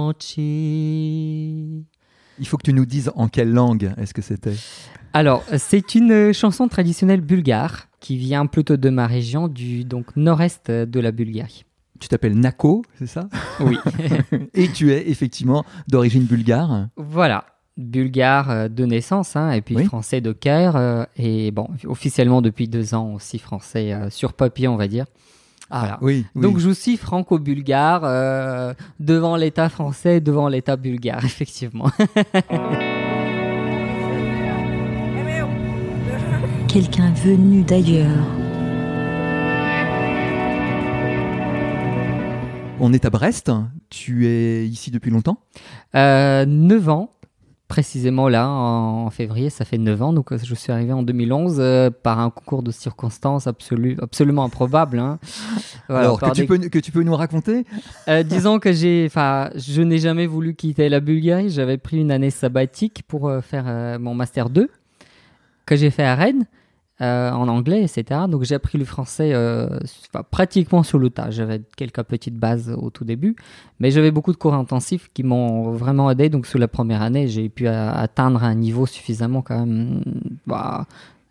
Oči. Il faut que tu nous dises en quelle langue est-ce que c'était Alors, c'est une chanson traditionnelle bulgare qui vient plutôt de ma région, du donc nord-est de la Bulgarie. Tu t'appelles Nako, c'est ça? Oui. Et tu es effectivement d'origine bulgare Voilà, bulgare euh, de naissance, hein, et puis Oui. français de cœur, euh, et bon, officiellement depuis deux ans aussi français euh, sur papier, on va dire. Voilà. oui. oui. Donc je suis franco-bulgare euh, devant l'État français, devant l'État bulgare, effectivement. Quelqu'un venu d'ailleurs. On est à Brest. Tu es ici depuis longtemps? Euh, 9 ans, précisément là, en, février, ça fait 9 ans. Donc euh, je suis arrivé en 2011 euh, par un concours de circonstances absolu, absolument improbable. hein. Voilà, Alors, que tu, peux, que tu peux nous raconter? Euh, disons que j'ai, enfin, je n'ai jamais voulu quitter la Bulgarie. J'avais pris une année sabbatique pour euh, faire euh, mon master 2 que j'ai fait à Rennes euh, en anglais, etc. Donc j'ai appris le français euh, pratiquement sur le tas. J'avais quelques petites bases au tout début, mais j'avais beaucoup de cours intensifs qui m'ont vraiment aidé. Donc sur la première année, j'ai pu atteindre un niveau suffisamment quand même bah,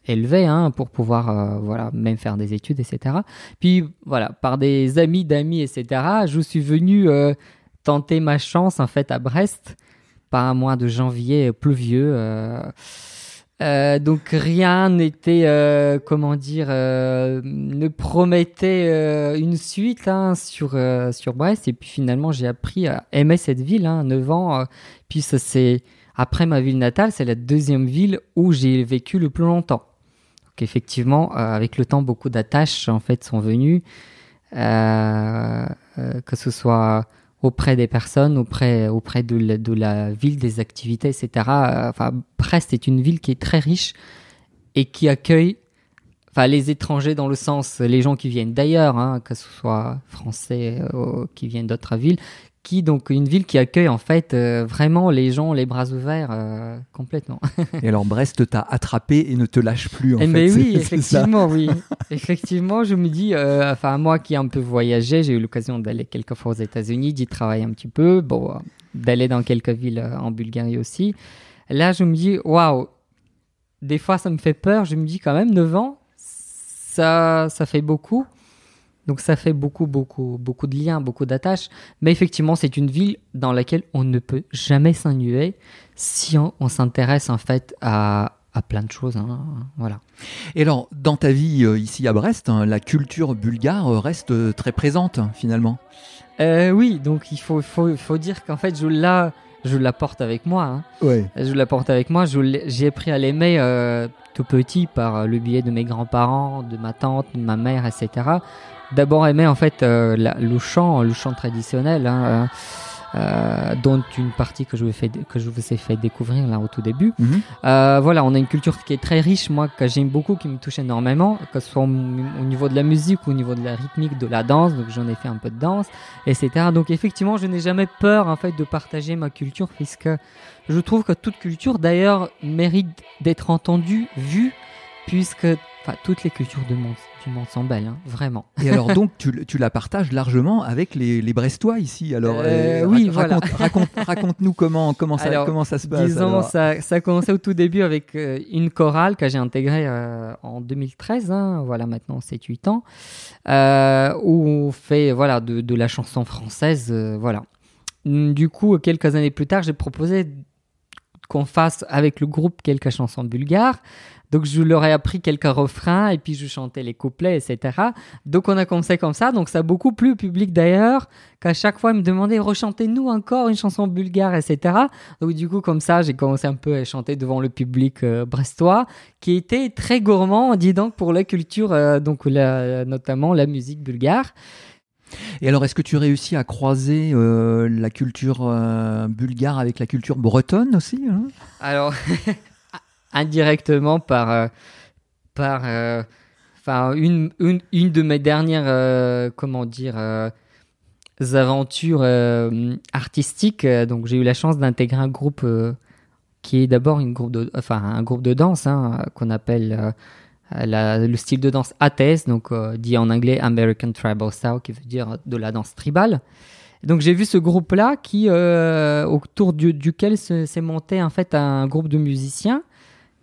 élevé hein, pour pouvoir euh, voilà même faire des études, etc. Puis voilà, par des amis d'amis, etc. Je suis venu tenter ma chance en fait à Brest par un mois de janvier pluvieux. Euh, donc rien n'était, euh, comment dire, euh, ne promettait euh, une suite hein, sur euh, sur Brest. Et puis finalement, j'ai appris à aimer cette ville. Hein, 9 ans. euh, puis ça c'est après ma ville natale, c'est la deuxième ville où j'ai vécu le plus longtemps. Donc effectivement, avec le temps, beaucoup d'attaches en fait sont venues, que ce soit auprès des personnes, auprès, auprès de, la, ville, des activités, etc. Euh, Enfin, Brest est une ville qui est très riche et qui accueille enfin, les étrangers dans le sens, les gens qui viennent d'ailleurs, hein, que ce soit français euh, qui viennent d'autres villes, qui donc une ville qui accueille en fait euh, vraiment les gens les bras ouverts euh, complètement. Et alors, Brest t'a attrapé et ne te lâche plus, en Eh fait. mais oui, effectivement, oui. Effectivement, je me dis, euh, enfin, moi qui ai un peu voyagé, j'ai eu l'occasion d'aller quelques fois aux États-Unis, d'y travailler un petit peu, bon, d'aller dans quelques villes en Bulgarie aussi. Là, je me dis, waouh, des fois ça me fait peur, je me dis quand même, 9 ans, ça, ça fait beaucoup. Donc ça fait beaucoup, beaucoup, beaucoup de liens, beaucoup d'attaches. Mais effectivement, c'est une ville dans laquelle on ne peut jamais s'ennuyer si on, on s'intéresse en fait à, à plein de choses. hein. Voilà. Et alors, dans ta vie euh, ici à Brest, hein, la culture bulgare reste euh, très présente, finalement? Euh, oui, donc il faut, faut, faut dire qu'en fait, je la, je la porte avec moi. hein. Ouais. Je la porte avec moi. J'ai appris à l'aimer euh, tout petit par le biais de mes grands-parents, de ma tante, de ma mère, etc. D'abord aimer en fait euh, la- le chant, le chant traditionnel, hein, euh, euh, dont une partie que je, vous ai fait, que je vous ai fait découvrir là au tout début. Mhm. Euh, voilà, on a une culture qui est très riche, moi, que j'aime beaucoup, qui me touche énormément, que ce soit au, au niveau de la musique ou au niveau de la rythmique, de la danse, donc j'en ai fait un peu de danse, etc. Donc effectivement, je n'ai jamais peur, en fait, de partager ma culture, puisque je trouve que toute culture, d'ailleurs, mérite d'être entendue, vue, puisque enfin, toutes les cultures du monde, du monde belles, hein, vraiment. Et alors, donc, tu, tu la partages largement avec les, les Brestois ici. Alors, Euh, ra- oui, voilà. raconte, raconte, raconte-nous comment, comment, ça, Alors, comment ça se passe. Disons, alors. ça, ça a commencé au tout début avec euh, une chorale que j'ai intégrée euh, en 2013, hein, voilà maintenant 7-8 ans, euh, où on fait voilà, de, de la chanson française. euh, voilà. Du coup, quelques années plus tard, j'ai proposé qu'on fasse avec le groupe quelques chansons bulgares. Donc je leur ai appris quelques refrains et puis je chantais les couplets, etc. Donc on a commencé comme ça. Donc ça a beaucoup plu au public d'ailleurs, qu'à chaque fois ils me demandaient rechantez-nous encore une chanson bulgare, etc. Donc du coup comme ça j'ai commencé un peu à chanter devant le public euh, brestois, qui était très gourmand, dis donc pour la culture, euh, donc notamment la musique bulgare. Et alors, est-ce que tu réussis à croiser euh, la culture euh, bulgare avec la culture bretonne aussi hein? Alors, indirectement par, euh, par enfin, une, une, une de mes dernières, comment dire, aventures artistiques. donc, j'ai eu la chance d'intégrer un groupe qui est d'abord un groupe de danse hein, qu'on appelle la- le style de danse ATS, donc euh, dit en anglais American Tribal Style, qui veut dire de la danse tribale. Donc j'ai vu ce groupe-là qui, euh, autour du- duquel se- s'est monté en fait un groupe de musiciens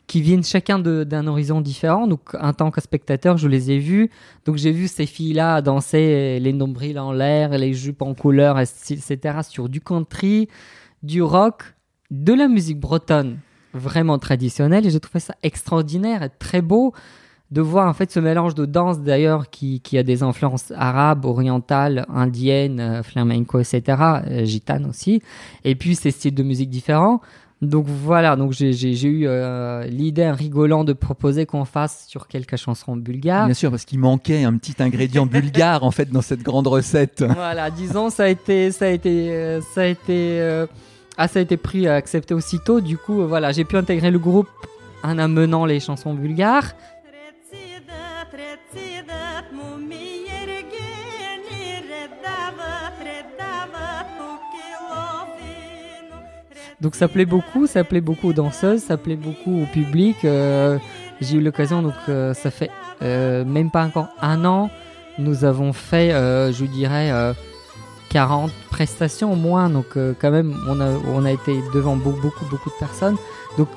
qui viennent chacun d'un horizon différent. Donc en tant que spectateur, je les ai vus. Donc j'ai vu ces filles-là danser les nombrils en l'air, les jupes en couleur, etc. sur du country, du rock, de la musique bretonne vraiment traditionnelle. Et j'ai trouvé ça extraordinaire et très beau de voir en fait ce mélange de danse d'ailleurs qui, qui a des influences arabes, orientales, indiennes, euh, flamenco, etc., euh, gitane aussi, et puis ces styles de musique différents. Donc voilà, donc j'ai- eu euh, l'idée en rigolant de proposer qu'on fasse sur quelques chansons bulgares. Bien sûr, parce qu'il manquait un petit ingrédient bulgare en fait dans cette grande recette. voilà, disons ça a été ça a été ça a été euh, ah, ça a été pris, euh, accepté aussitôt. Du coup, euh, voilà, j'ai pu intégrer le groupe en amenant les chansons bulgares. Donc ça plaît beaucoup, ça plaît beaucoup aux danseuses, ça plaît beaucoup au public. Euh, j'ai eu l'occasion, donc ça fait même pas encore un an, nous avons fait, je dirais, 40 prestations au moins. Donc euh, quand même, on a, on a été devant beau- beaucoup, beaucoup de personnes. Donc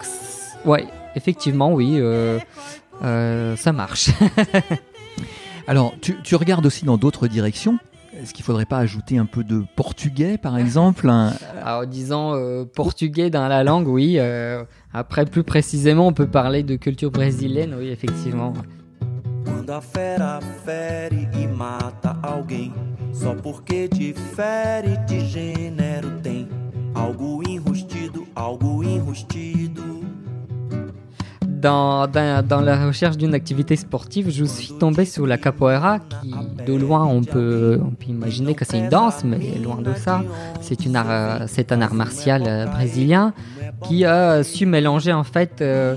ouais, effectivement, oui, euh, euh, ça marche. Alors, tu, tu regardes aussi dans d'autres directions. Est-ce qu'il faudrait pas ajouter un peu de portugais, par exemple Alors disons euh, portugais dans la langue, oui. euh, après, plus précisément, on peut parler de culture brésilienne, oui, effectivement. Dans, la recherche d'une activité sportive, je suis tombé sur la capoeira, qui de loin on peut, on peut imaginer que c'est une danse, mais loin de ça, c'est une art, euh, c'est un art martial euh, brésilien qui a su mélanger en fait euh,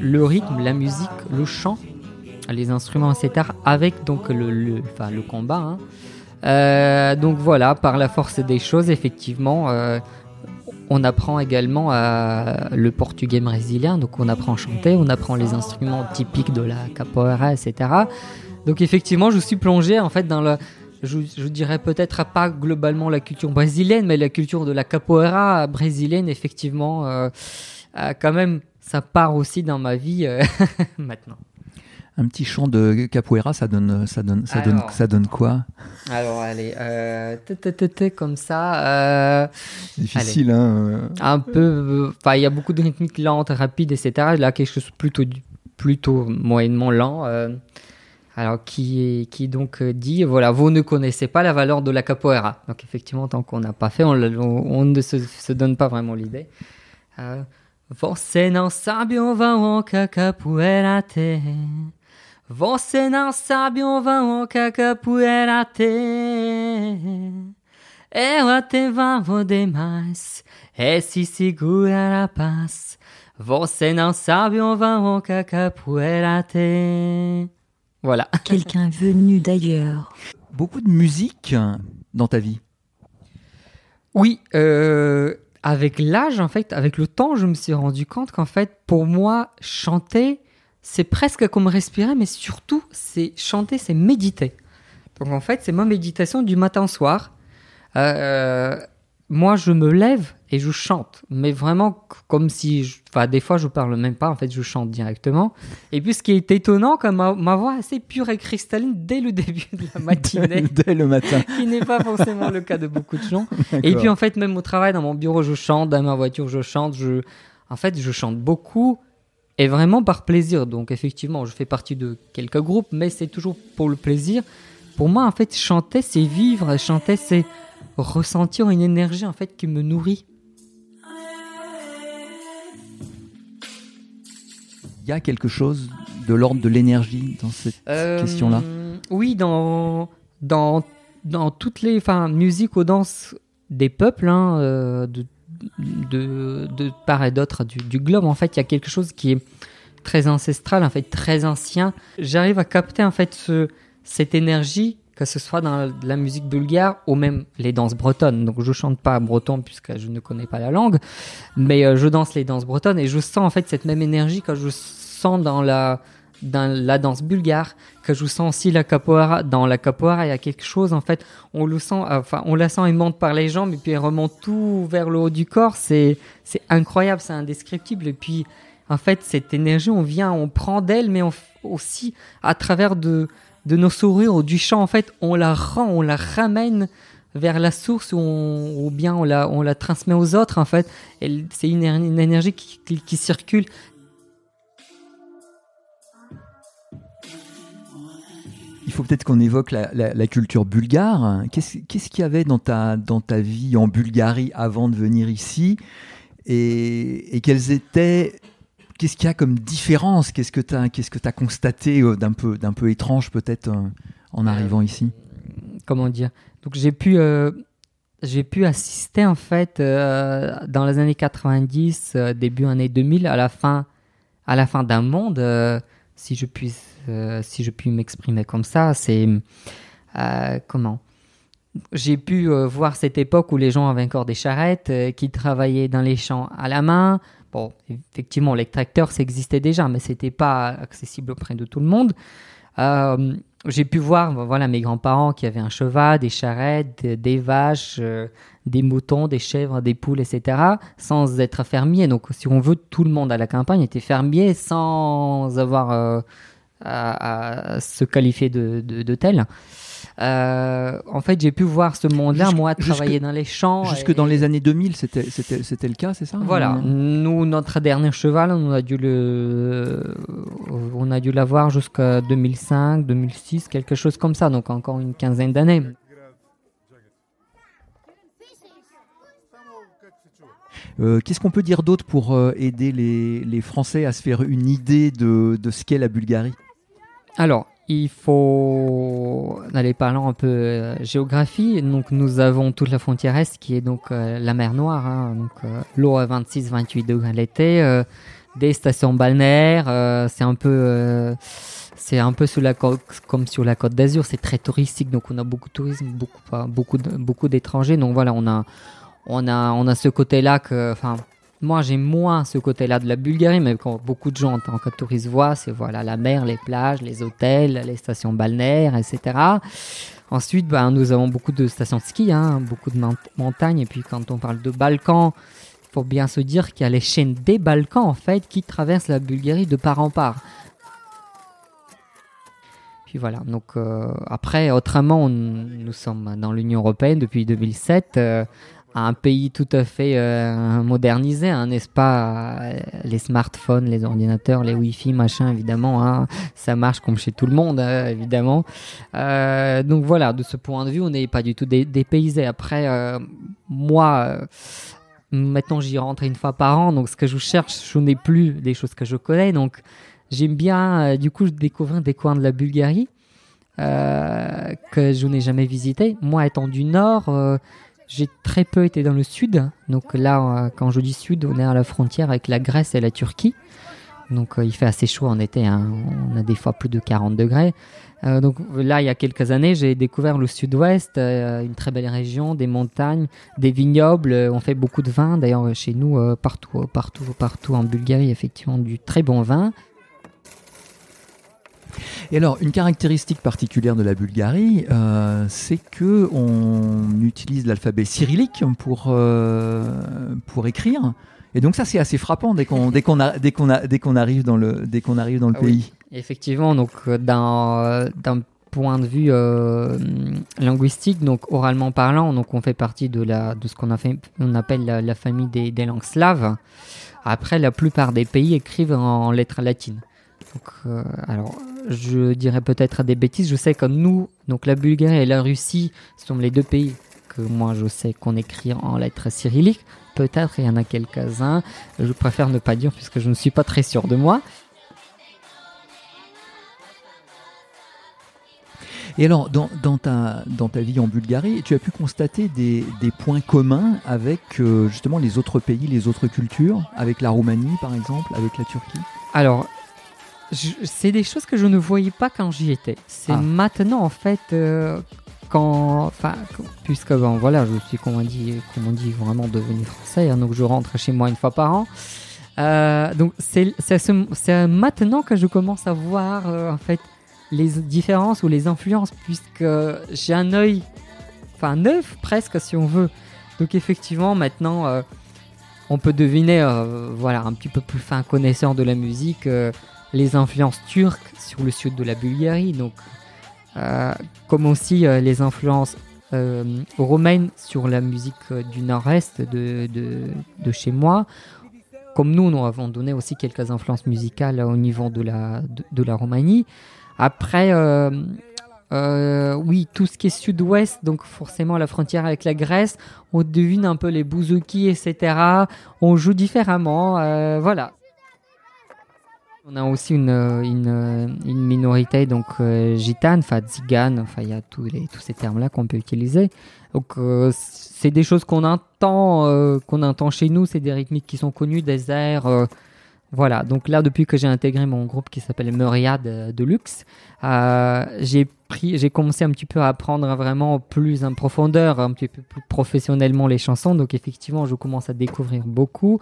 le rythme, la musique, le chant, les instruments, etc. avec donc le, le, enfin, le combat. hein. Euh, donc voilà, par la force des choses, effectivement, euh, on apprend également le portugais brésilien, donc on apprend à chanter, on apprend les instruments typiques de la capoeira, etc. Donc effectivement, je suis plongé en fait dans le, je, je dirais peut-être pas globalement la culture brésilienne, mais la culture de la capoeira brésilienne, effectivement, euh, quand même, ça part aussi dans ma vie maintenant. Un petit chant de capoeira, ça donne, ça donne, ça donne, ça donne quoi? Alors allez, euh, comme ça. euh, Difficile, hein euh. un peu. euh, Enfin, il y a beaucoup de rythmiques lentes, rapides, etc. Là, quelque chose plutôt, plutôt moyennement lent. euh, alors, qui, qui donc dit voilà, vous ne connaissez pas la valeur de la capoeira. Donc, effectivement, tant qu'on n'a pas fait, on, ne se, se donne pas vraiment l'idée. Você não sabe o que a capoeira tem. Você não sabe o vão que a capoeira tem. Ela tem valor demais, é se segura a paz. Você não sabe o valor que a capoeira tem. Voilà. Quelqu'un venu d'ailleurs. Beaucoup de musique dans ta vie. Oui, euh, avec l'âge, en fait, avec le temps, je me suis rendu compte qu'en fait, pour moi, chanter, c'est presque comme respirer, mais surtout, c'est chanter, c'est méditer. Donc en fait, c'est ma méditation du matin au soir. Euh, moi, je me lève et je chante, mais vraiment comme si, je- enfin, des fois, je parle même pas. En fait, je chante directement. Et puis, ce qui est étonnant, comme ma, ma voix assez pure et cristalline dès le début de la matinée, Dès le matin. qui n'est pas forcément le cas de beaucoup de gens. Et puis en fait, même au travail, dans mon bureau, je chante, dans ma voiture, je chante. Je... En fait, je chante beaucoup et vraiment par plaisir. Donc effectivement, je fais partie de quelques groupes, mais c'est toujours pour le plaisir. Pour moi, en fait, chanter, c'est vivre. Chanter, c'est ressentir une énergie en fait qui me nourrit. Il y a quelque chose de l'ordre de l'énergie dans cette Euh, question-là? Oui, dans, dans, dans toutes les enfin, musiques ou danses des peuples, hein, euh, de, de, de part et d'autre du, globe, en fait, il y a quelque chose qui est très ancestral, en fait, très ancien. J'arrive à capter, en fait, ce, cette énergie que ce soit dans la musique bulgare ou même les danses bretonnes. Donc je chante pas breton puisque je ne connais pas la langue, mais euh, je danse les danses bretonnes et je sens en fait cette même énergie que je sens dans la dans la danse bulgare, que je sens aussi la capoeira. Dans la capoeira, il y a quelque chose en fait, on le sent, enfin on la sent, elle monte par les jambes et puis elle remonte tout vers le haut du corps. C'est c'est incroyable, c'est indescriptible. Et puis en fait cette énergie, on vient, on prend d'elle, mais aussi à travers de de nos sourires ou du chant, en fait, on la rend, on la ramène vers la source ou, bien on la, on la transmet aux autres, en fait. C'est une, éner- une énergie qui circule. Il faut peut-être qu'on évoque la, la- la culture bulgare. Qu'est-ce qu'il y avait dans ta, dans ta vie en Bulgarie avant de venir ici? Et, et quelles étaient Qu'est-ce qu'il y a comme différence? Qu'est-ce que tu as, qu'est-ce que as constaté euh, d'un peu, peu étrange peut-être euh, en arrivant ici? Comment dire? Donc j'ai pu, euh, j'ai pu assister, en fait, euh, dans les années 90, euh, début années 2000, à la fin, à la fin d'un monde, euh, si je puis, euh, si je puis m'exprimer comme ça, c'est euh, comment? J'ai pu euh, voir cette époque où les gens avaient encore des charrettes, qui travaillaient dans les champs à la main. Bon, effectivement, les tracteurs, ça existait déjà, mais c'était pas accessible auprès de tout le monde. J'ai pu voir voilà, mes grands-parents qui avaient un cheval, des charrettes, des, vaches, des moutons, des chèvres, des poules, etc., sans être fermier. Donc, si on veut, tout le monde à la campagne était fermier sans avoir à, à se qualifier de, de, de tel. Euh, en fait, j'ai pu voir ce monde-là, moi, jusque- travailler dans les champs. Jusque et- dans les années 2000, c'était, le cas, c'est ça? Voilà, nous, notre dernier cheval, on a dû le, on a dû l'avoir jusqu'à 2005, 2006, quelque chose comme ça, donc encore une quinzaine d'années. Euh, qu'est-ce qu'on peut dire d'autre pour euh, aider les, les Français à se faire une idée de, de ce qu'est la Bulgarie? Alors, il faut aller parlant un peu euh, géographie. Donc, nous avons toute la frontière est qui est donc euh, la mer Noire. hein. donc, euh, l'eau à 26-28 degrés l'été, euh, des stations balnéaires. euh, c'est un peu, c'est un peu sur la côte, comme sur la côte d'Azur. C'est très touristique, donc on a beaucoup de tourisme, beaucoup, beaucoup, beaucoup d'étrangers. Donc voilà, on a, on a, on a ce côté-là que, enfin. Moi, j'ai moins ce côté-là de la Bulgarie, mais quand beaucoup de gens en tant que touristes voient, c'est voilà la mer, les plages, les hôtels, les stations balnéaires, etc. Ensuite, ben, nous avons beaucoup de stations de ski, hein, beaucoup de mont- montagnes. Et puis, quand on parle de Balkans, il faut bien se dire qu'il y a les chaînes des Balkans, en fait, qui traversent la Bulgarie de part en part. Puis voilà, donc euh, après, autrement, nous sommes dans l'Union Européenne depuis 2007. euh, un pays tout à fait euh, modernisé, hein, n'est-ce pas? Euh, Les smartphones, les ordinateurs, les Wi-Fi, machin, évidemment, hein, ça marche comme chez tout le monde, hein, évidemment. Euh, donc voilà, de ce point de vue, on n'est pas du tout dé- dépaysé. Après, moi, maintenant j'y rentre une fois par an, donc ce que je cherche, je n'ai plus des choses que je connais, donc j'aime bien, du coup, découvrir des coins de la Bulgarie que je n'ai jamais visité. Moi, étant du nord, j'ai très peu été dans le sud. Donc là, euh, quand je dis sud, on est à la frontière avec la Grèce et la Turquie. Donc euh, il fait assez chaud en été. hein. On a des fois plus de 40 degrés. Euh, donc là, il y a quelques années, j'ai découvert le sud-ouest, une très belle région, des montagnes, des vignobles. On fait beaucoup de vin. D'ailleurs, chez nous, partout, partout, partout en Bulgarie, effectivement, du très bon vin. Et alors, une caractéristique particulière de la Bulgarie, euh, c'est que on utilise l'alphabet cyrillique pour, euh, pour écrire. Et donc ça, c'est assez frappant dès qu'on dès qu'on a- dès qu'on dès qu'on arrive dans le dès qu'on arrive dans le Ah oui. pays. Effectivement, donc euh, d'un d'un point de vue euh, linguistique, donc oralement parlant, donc on fait partie de la de ce qu'on a fait, on appelle la, la famille des, des langues slaves. Après, la plupart des pays écrivent en lettres latines. Donc, euh, alors, je dirais peut-être des bêtises. Je sais que nous, donc la Bulgarie et la Russie, sont les deux pays que moi je sais qu'on écrit en lettres cyrilliques. Peut-être il y en a quelques-uns. Je préfère ne pas dire puisque je ne suis pas très sûr de moi. Et alors, dans, dans ta, dans ta vie en Bulgarie, tu as pu constater des, des points communs avec euh, justement les autres pays, les autres cultures, avec la Roumanie par exemple, avec la Turquie? Alors, c'est des choses que je ne voyais pas quand j'y étais. C'est Ah. maintenant, en fait, euh, quand, enfin, qu- puisque bon, voilà, je suis, comme on dit, comme on dit, vraiment devenu français, hein, donc je rentre chez moi une fois par an. Euh, donc c'est c'est ce- c'est maintenant que je commence à voir euh, en fait les différences ou les influences, puisque j'ai un œil, enfin neuf presque si on veut. Donc effectivement, maintenant, on peut deviner, voilà, un petit peu plus fin connaisseur de la musique, les influences turques sur le sud de la Bulgarie, donc euh, comme aussi euh, les influences euh, romaines sur la musique du nord-est de, de, chez moi. Comme nous, nous avons donné aussi quelques influences musicales au niveau de la, de, la Roumanie. Après, oui, tout ce qui est sud-ouest, donc forcément la frontière avec la Grèce, on devine un peu les bouzouki, etc. On joue différemment, voilà. On a aussi une, euh, une, euh, une minorité donc euh, gitane, enfin tzigane, enfin il y a tous, les, tous ces termes-là qu'on peut utiliser. Donc euh, c'est des choses qu'on entend, euh, qu'on entend chez nous, c'est des rythmiques qui sont connues, des airs. euh, voilà, donc là depuis que j'ai intégré mon groupe qui s'appelle Myriade euh, de Luxe, j'ai pris, j'ai commencé un petit peu à apprendre vraiment plus en profondeur, un petit peu plus professionnellement les chansons. Donc effectivement, je commence à découvrir beaucoup.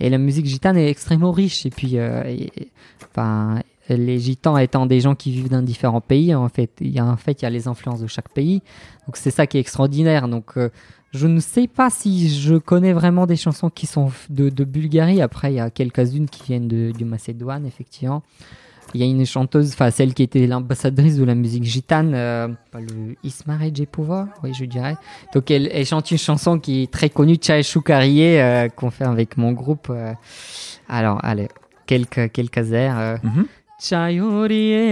Et la musique gitane est extrêmement riche. Et puis, euh, et- enfin, les gitans étant des gens qui vivent dans différents pays, en fait, il y a en fait, il y a les influences de chaque pays. Donc c'est ça qui est extraordinaire. Donc euh, je ne sais pas si je connais vraiment des chansons qui sont de, de Bulgarie. Après, il y a quelques-unes qui viennent de, du Macédoine, effectivement. Il y a une chanteuse, enfin celle qui était l'ambassadrice de la musique gitane, euh, le Ismare Jepova, oui je dirais. Donc elle, elle chante une chanson qui est très connue, Chai Choukarie, euh, qu'on fait avec mon groupe. euh. Alors, allez, quelques, quelques airs.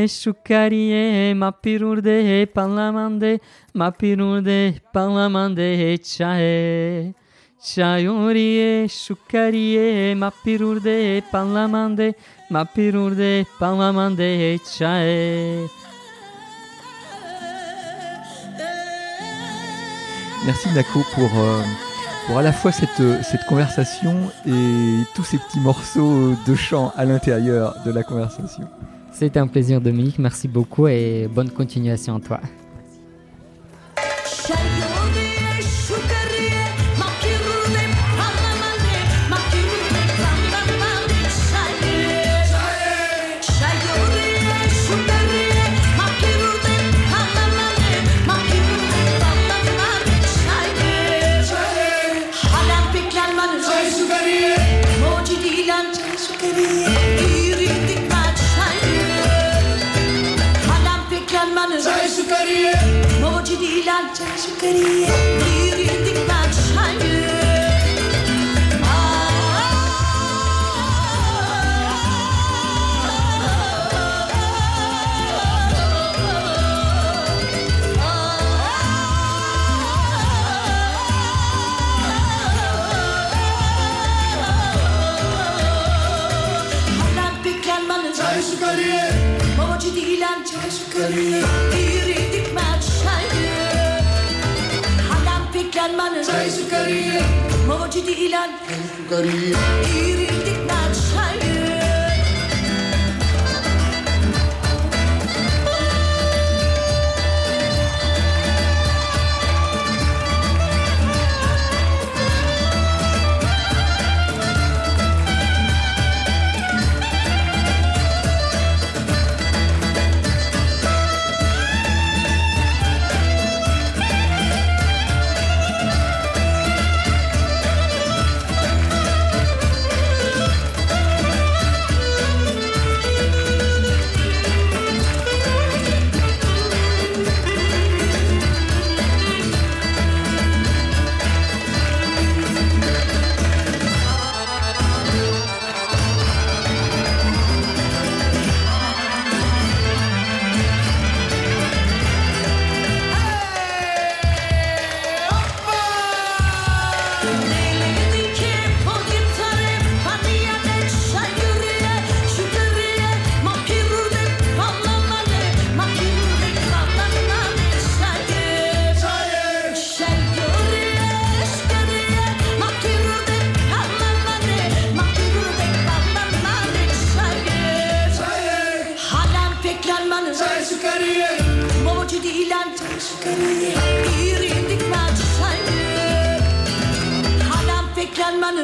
şukariye mapirurde palamande mapirurde palamande çaye Çayuriye şukariye mapirurde palamande mapirurde palamande çaye Merci Nako pour, euh, pour à la fois cette, euh, cette conversation et tous ces petits morceaux de chant à l'intérieur de la conversation. C'était un plaisir Dominique, merci beaucoup et bonne continuation à toi. Maria. جاي سكرية ما وجدي إلان سكرية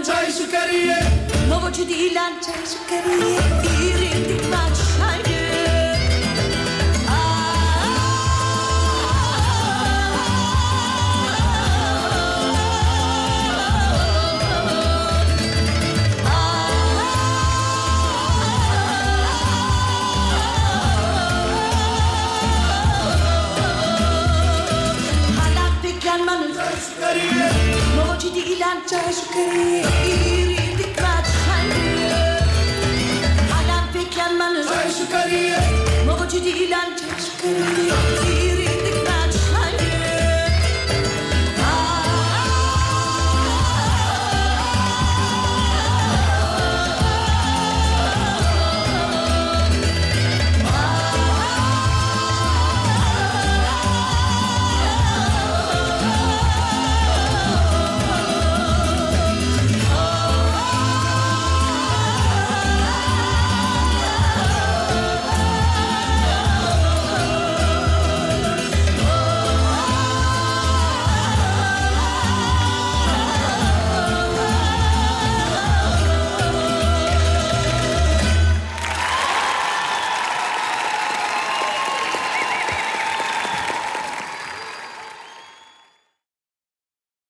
lančaj šukarije. Novo čudí lančaj šukarije. Iri